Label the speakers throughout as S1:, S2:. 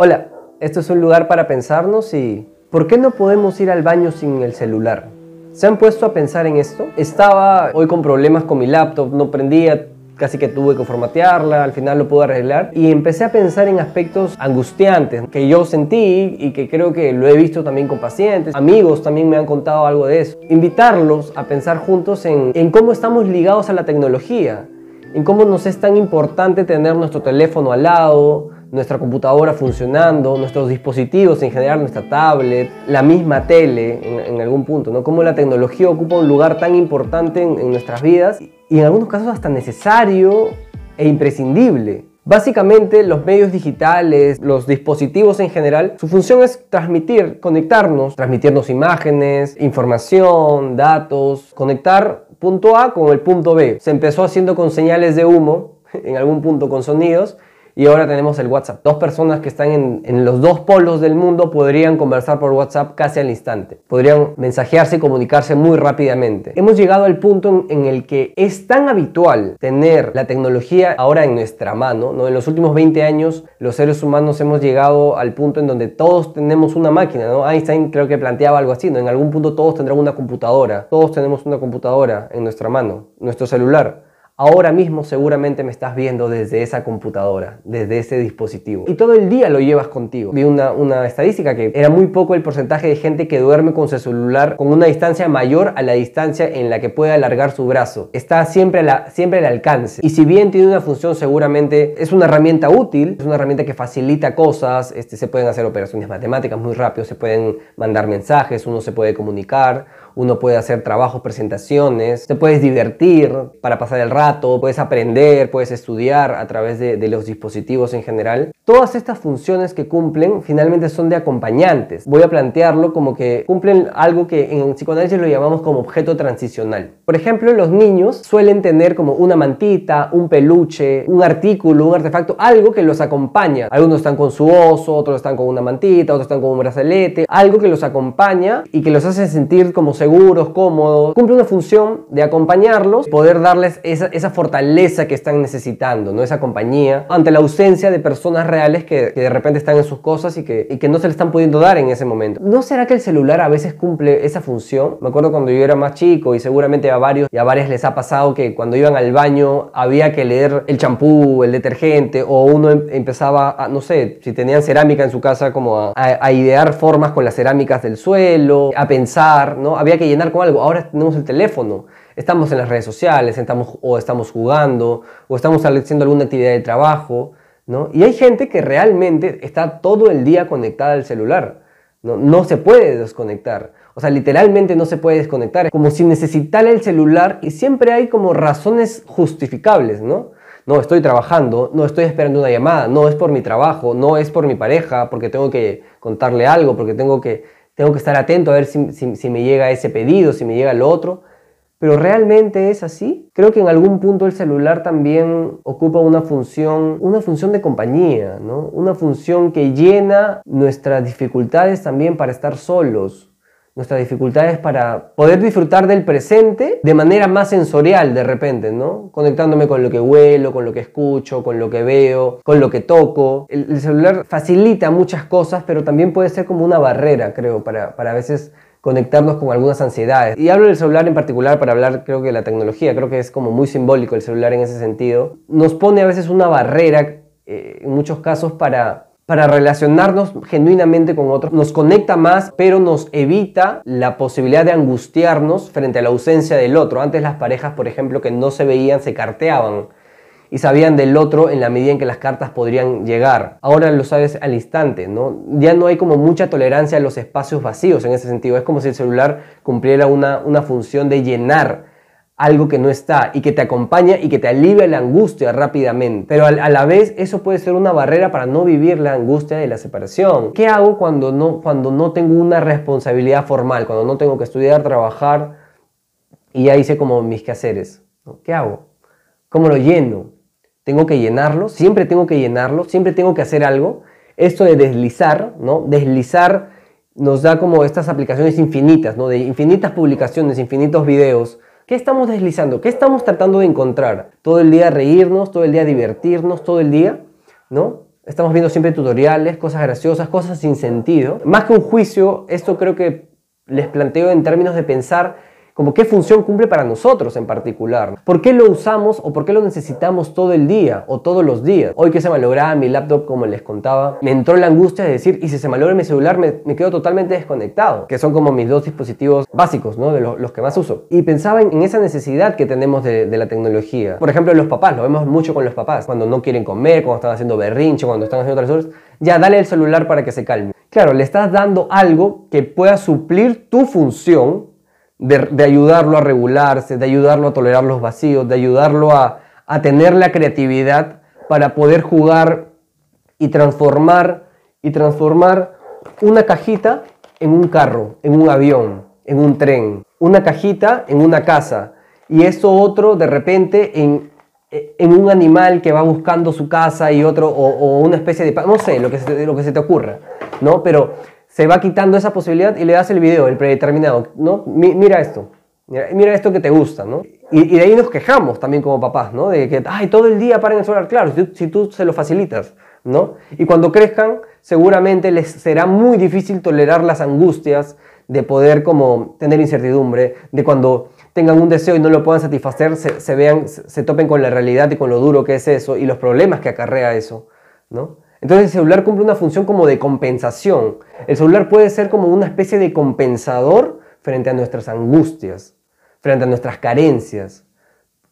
S1: Hola, esto es un lugar para pensarnos y ¿por qué no podemos ir al baño sin el celular? ¿Se han puesto a pensar en esto? Estaba hoy con problemas con mi laptop, no prendía, casi que tuve que formatearla, al final lo pude arreglar y empecé a pensar en aspectos angustiantes que yo sentí y que creo que lo he visto también con pacientes, amigos también me han contado algo de eso. Invitarlos a pensar juntos en, en cómo estamos ligados a la tecnología, en cómo nos es tan importante tener nuestro teléfono al lado, nuestra computadora funcionando, nuestros dispositivos en general, nuestra tablet, la misma tele en, algún punto, ¿no? Cómo la tecnología ocupa un lugar tan importante en, nuestras vidas y en algunos casos hasta necesario e imprescindible. Básicamente los medios digitales, los dispositivos en general, su función es transmitir, conectarnos, transmitirnos imágenes, información, datos, conectar punto A con el punto B. Se empezó haciendo con señales de humo, en algún punto con sonidos, y ahora tenemos el WhatsApp. Dos personas que están en, los dos polos del mundo podrían conversar por WhatsApp casi al instante. Podrían mensajearse y comunicarse muy rápidamente. Hemos llegado al punto en, el que es tan habitual tener la tecnología ahora en nuestra mano. ¿no? En los últimos 20 años los seres humanos hemos llegado al punto en donde todos tenemos una máquina. ¿no? Einstein creo que planteaba algo así. ¿no? En algún punto todos tendrán una computadora. Todos tenemos una computadora en nuestra mano, nuestro celular. Ahora mismo seguramente me estás viendo desde esa computadora, desde ese dispositivo. Y todo el día lo llevas contigo. Vi una, una, estadística que era muy poco el porcentaje de gente que duerme con su celular con una distancia mayor a la distancia en la que puede alargar su brazo. Está siempre, la, siempre al alcance. Y si bien tiene una función seguramente es una herramienta útil, es una herramienta que facilita cosas, este, se pueden hacer operaciones matemáticas muy rápido, se pueden mandar mensajes, uno se puede comunicar, uno puede hacer trabajos, presentaciones, te puedes divertir para pasar el rato, puedes aprender, puedes estudiar a través de, los dispositivos en general. Todas estas funciones que cumplen finalmente son de acompañantes. Voy a plantearlo como que cumplen algo que en psicoanálisis lo llamamos como objeto transicional. Por ejemplo, los niños suelen tener como una mantita, un peluche, un artículo, un artefacto, algo que los acompaña. Algunos están con su oso, otros están con una mantita, otros están con un brazalete, algo que los acompaña y que los hace sentir como seguros, cómodos. Cumple una función de acompañarlos, poder darles esa, fortaleza que están necesitando, ¿no? esa compañía, ante la ausencia de personas reales que, de repente están en sus cosas y que, y que no se le están pudiendo dar en ese momento. ¿No será que el celular a veces cumple esa función? Me acuerdo cuando yo era más chico y seguramente a varios a varias les ha pasado que cuando iban al baño había que leer el champú, el detergente o uno em, empezaba a, no sé, si tenían cerámica en su casa, como a, a idear formas con las cerámicas del suelo, a pensar, ¿no? Había que llenar con algo. Ahora tenemos el teléfono, estamos en las redes sociales, estamos, o estamos jugando, o estamos haciendo alguna actividad de trabajo, ¿no? Y hay gente que realmente está todo el día conectada al celular. No, no se puede desconectar. O sea, literalmente no se puede desconectar. Como si necesitara el celular y siempre hay como razones justificables, ¿no? No, estoy trabajando, no estoy esperando una llamada, no es por mi trabajo, no es por mi pareja, porque tengo que contarle algo, porque tengo que tengo que estar atento a ver si, me llega ese pedido, si me llega el otro. Pero realmente es así. Creo que en algún punto el celular también ocupa una función, una función de compañía, ¿no? Una función que llena nuestras dificultades también para estar solos, nuestras dificultades para poder disfrutar del presente de manera más sensorial de repente, ¿no? Conectándome con lo que huelo, con lo que escucho, con lo que veo, con lo que toco. El, celular facilita muchas cosas, pero también puede ser como una barrera, creo, para, para a veces conectarnos con algunas ansiedades. Y hablo del celular en particular para hablar, creo que la tecnología, creo que es como muy simbólico el celular en ese sentido. Nos pone a veces una barrera, eh, en muchos casos, para para relacionarnos genuinamente con otros. Nos conecta más, pero nos evita la posibilidad de angustiarnos frente a la ausencia del otro. Antes las parejas, por ejemplo, que no se veían, se carteaban y sabían del otro en la medida en que las cartas podrían llegar. Ahora lo sabes al instante, ¿no? Ya no hay como mucha tolerancia a los espacios vacíos en ese sentido. Es como si el celular cumpliera una, una función de llenar algo que no está y que te acompaña y que te alivia la angustia rápidamente. Pero a, la vez eso puede ser una barrera para no vivir la angustia de la separación. ¿Qué hago cuando no, cuando no tengo una responsabilidad formal, cuando no tengo que estudiar, trabajar y ya hice como mis quehaceres? ¿Qué hago? ¿Cómo lo lleno? ¿Tengo que llenarlo? ¿Siempre tengo que llenarlo? ¿Siempre tengo que hacer algo? Esto de deslizar, ¿no? Deslizar nos da como estas aplicaciones infinitas, ¿no? De infinitas publicaciones, infinitos videos, ¿Qué estamos deslizando? ¿Qué estamos tratando de encontrar? Todo el día reírnos, todo el día divertirnos, todo el día, ¿no? Estamos viendo siempre tutoriales, cosas graciosas, cosas sin sentido. Más que un juicio, esto creo que les planteo en términos de pensar como qué función cumple para nosotros en particular. ¿Por qué lo usamos o por qué lo necesitamos todo el día o todos los días? Hoy que se malograba mi laptop, como les contaba, me entró la angustia de decir, y si se malogra mi celular, me, me quedo totalmente desconectado, que son como mis dos dispositivos básicos, ¿no? De los que más uso. Y pensaba en, esa necesidad que tenemos de, de, la tecnología. Por ejemplo, los papás, lo vemos mucho con los papás, cuando no quieren comer, cuando están haciendo berrinche, cuando están haciendo otras cosas, ya dale el celular para que se calme. Claro, le estás dando algo que pueda suplir tu función de, ayudarlo a regularse, de ayudarlo a tolerar los vacíos, de ayudarlo a, tener la creatividad para poder jugar y transformar y transformar una cajita en un carro, en un avión, en un tren, una cajita en una casa y eso otro de repente en, en un animal que va buscando su casa y otro o, una especie de no sé lo que se, lo que se te ocurra, ¿no? Pero se va quitando esa posibilidad y le das el video, el predeterminado, ¿no? mira esto, mira, esto que te gusta, ¿no? Y, de ahí nos quejamos también como papás, ¿no? De que, ay, todo el día paren el celular, claro, si, tú se lo facilitas, ¿no? Y cuando crezcan, seguramente les será muy difícil tolerar las angustias de poder como tener incertidumbre, de cuando tengan un deseo y no lo puedan satisfacer, se, se vean, se topen con la realidad y con lo duro que es eso y los problemas que acarrea eso, ¿no? Entonces el celular cumple una función como de compensación. El celular puede ser como una especie de compensador frente a nuestras angustias, frente a nuestras carencias,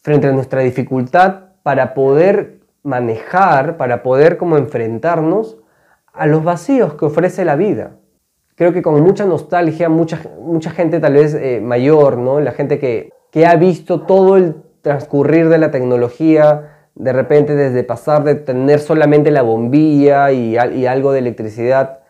S1: frente a nuestra dificultad para poder manejar, para poder como enfrentarnos a los vacíos que ofrece la vida. Creo que con mucha nostalgia, mucha, mucha gente tal vez eh, mayor, ¿no? la gente que, que ha visto todo el transcurrir de la tecnología, de repente desde pasar de tener solamente la bombilla y, algo de electricidad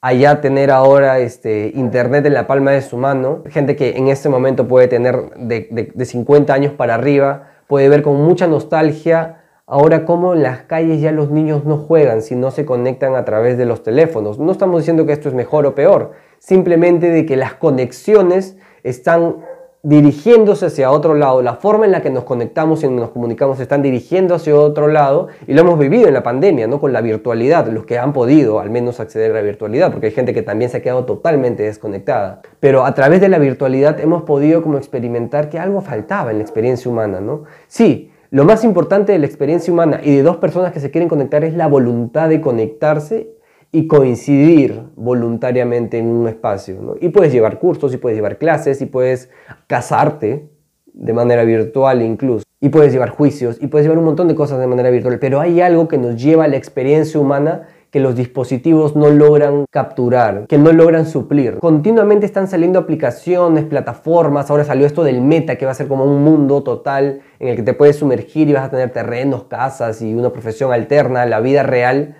S1: a ya tener ahora este, internet en la palma de su mano. Gente que en este momento puede tener de, de, 50 años para arriba, puede ver con mucha nostalgia ahora cómo en las calles ya los niños no juegan si no se conectan a través de los teléfonos. No estamos diciendo que esto es mejor o peor, simplemente de que las conexiones están dirigiéndose hacia otro lado, la forma en la que nos conectamos y nos comunicamos están dirigiendo hacia otro lado y lo hemos vivido en la pandemia, ¿no? Con la virtualidad, los que han podido al menos acceder a la virtualidad, porque hay gente que también se ha quedado totalmente desconectada. Pero a través de la virtualidad hemos podido como experimentar que algo faltaba en la experiencia humana, ¿no? Sí, lo más importante de la experiencia humana y de dos personas que se quieren conectar es la voluntad de conectarse y coincidir voluntariamente en un espacio. Y puedes llevar cursos, y puedes llevar clases, y puedes casarte de manera virtual incluso. Y puedes llevar juicios, y puedes llevar un montón de cosas de manera virtual. Pero hay algo que nos lleva a la experiencia humana que los dispositivos no logran capturar, que no logran suplir. Continuamente están saliendo aplicaciones, plataformas, ahora salió esto del meta, que va a ser como un mundo total en el que te puedes sumergir y vas a tener terrenos, casas y una profesión alterna, la vida real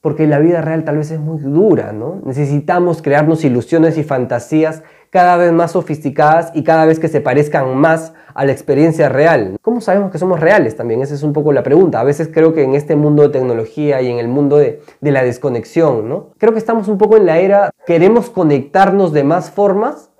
S1: porque la vida real tal vez es muy dura, ¿no? Necesitamos crearnos ilusiones y fantasías cada vez más sofisticadas y cada vez que se parezcan más a la experiencia real. ¿Cómo sabemos que somos reales también? Esa es un poco la pregunta. A veces creo que en este mundo de tecnología y en el mundo de, la desconexión, ¿no? Creo que estamos un poco en la era, queremos conectarnos de más formas,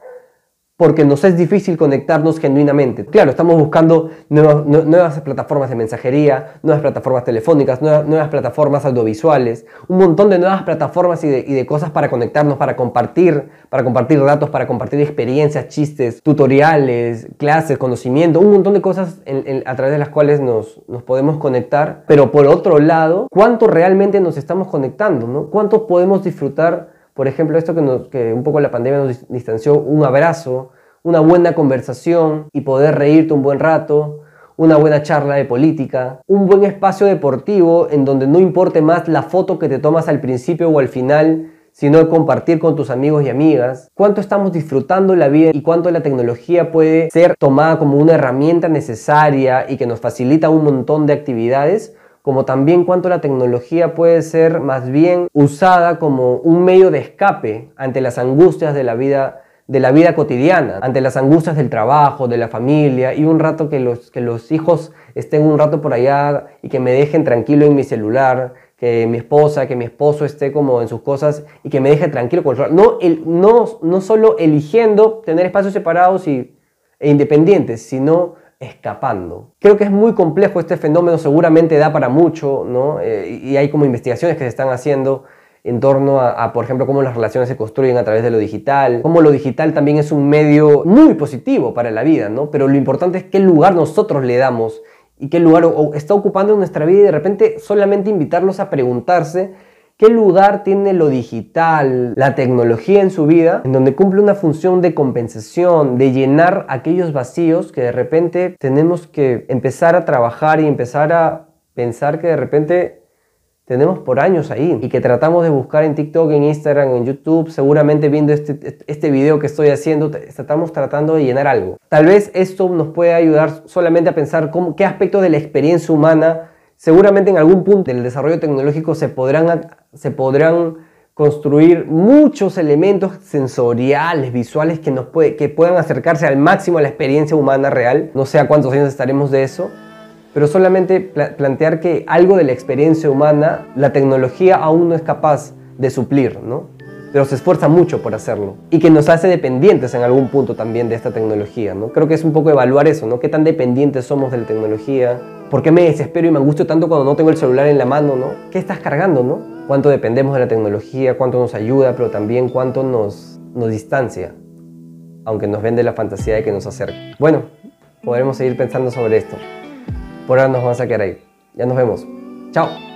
S1: porque nos es difícil conectarnos genuinamente. Claro, estamos buscando nuevas, plataformas de mensajería, nuevas plataformas telefónicas, nuevas, plataformas audiovisuales, un montón de nuevas plataformas y de, cosas para conectarnos, para compartir, para compartir datos, para compartir experiencias, chistes, tutoriales, clases, conocimiento, un montón de cosas a través de las cuales nos, podemos conectar. Pero por otro lado, ¿cuánto realmente nos estamos conectando? ¿no? ¿Cuánto podemos disfrutar? Por ejemplo, esto que, un poco la pandemia nos distanció, un abrazo, una buena conversación y poder reírte un buen rato, una buena charla de política, un buen espacio deportivo en donde no importe más la foto que te tomas al principio o al final, sino compartir con tus amigos y amigas, cuánto estamos disfrutando la vida y cuánto la tecnología puede ser tomada como una herramienta necesaria y que nos facilita un montón de actividades, como también cuánto la tecnología puede ser más bien usada como un medio de escape ante las angustias de la vida de la vida cotidiana, ante las angustias del trabajo, de la familia y un rato que los, que los hijos estén un rato por allá y que me dejen tranquilo en mi celular, que mi esposa, que mi esposo esté como en sus cosas y que me deje tranquilo con el. No, el, no, no solo eligiendo tener espacios separados y, e independientes, sino escapando. Creo que es muy complejo este fenómeno, seguramente da para mucho, ¿no? Eh, y hay como investigaciones que se están haciendo en torno a, por ejemplo, cómo las relaciones se construyen a través de lo digital, cómo lo digital también es un medio muy positivo para la vida, ¿no? Pero lo importante es qué lugar nosotros le damos y qué lugar está ocupando en nuestra vida y de repente solamente invitarlos a preguntarse qué lugar tiene lo digital, la tecnología en su vida, en donde cumple una función de compensación, de llenar aquellos vacíos que de repente tenemos que empezar a trabajar y empezar a pensar que de repente tenemos por años ahí y que tratamos de buscar en TikTok, en Instagram, en YouTube, seguramente viendo este, este video que estoy haciendo, estamos tratando de llenar algo. Tal vez esto nos puede ayudar solamente a pensar cómo, qué aspectos de la experiencia humana, seguramente en algún punto del desarrollo tecnológico se podrán, se podrán construir muchos elementos sensoriales, visuales que, nos puede, que puedan acercarse al máximo a la experiencia humana real. No sé a cuántos años estaremos de eso, pero solamente plantear que algo de la experiencia humana, la tecnología aún no es capaz de suplir, ¿no? Pero se esfuerza mucho por hacerlo y que nos hace dependientes en algún punto también de esta tecnología, ¿no? Creo que es un poco evaluar eso, ¿no? ¿Qué tan dependientes somos de la tecnología? ¿Por qué me desespero y me angustio tanto cuando no tengo el celular en la mano, ¿no? ¿Qué estás cargando, ¿no? ¿Cuánto dependemos de la tecnología? ¿Cuánto nos ayuda? Pero también cuánto nos, distancia, aunque nos vende la fantasía de que nos acerca. Bueno, podremos seguir pensando sobre esto. Por ahora nos vamos a quedar ahí. Ya nos vemos. Chao.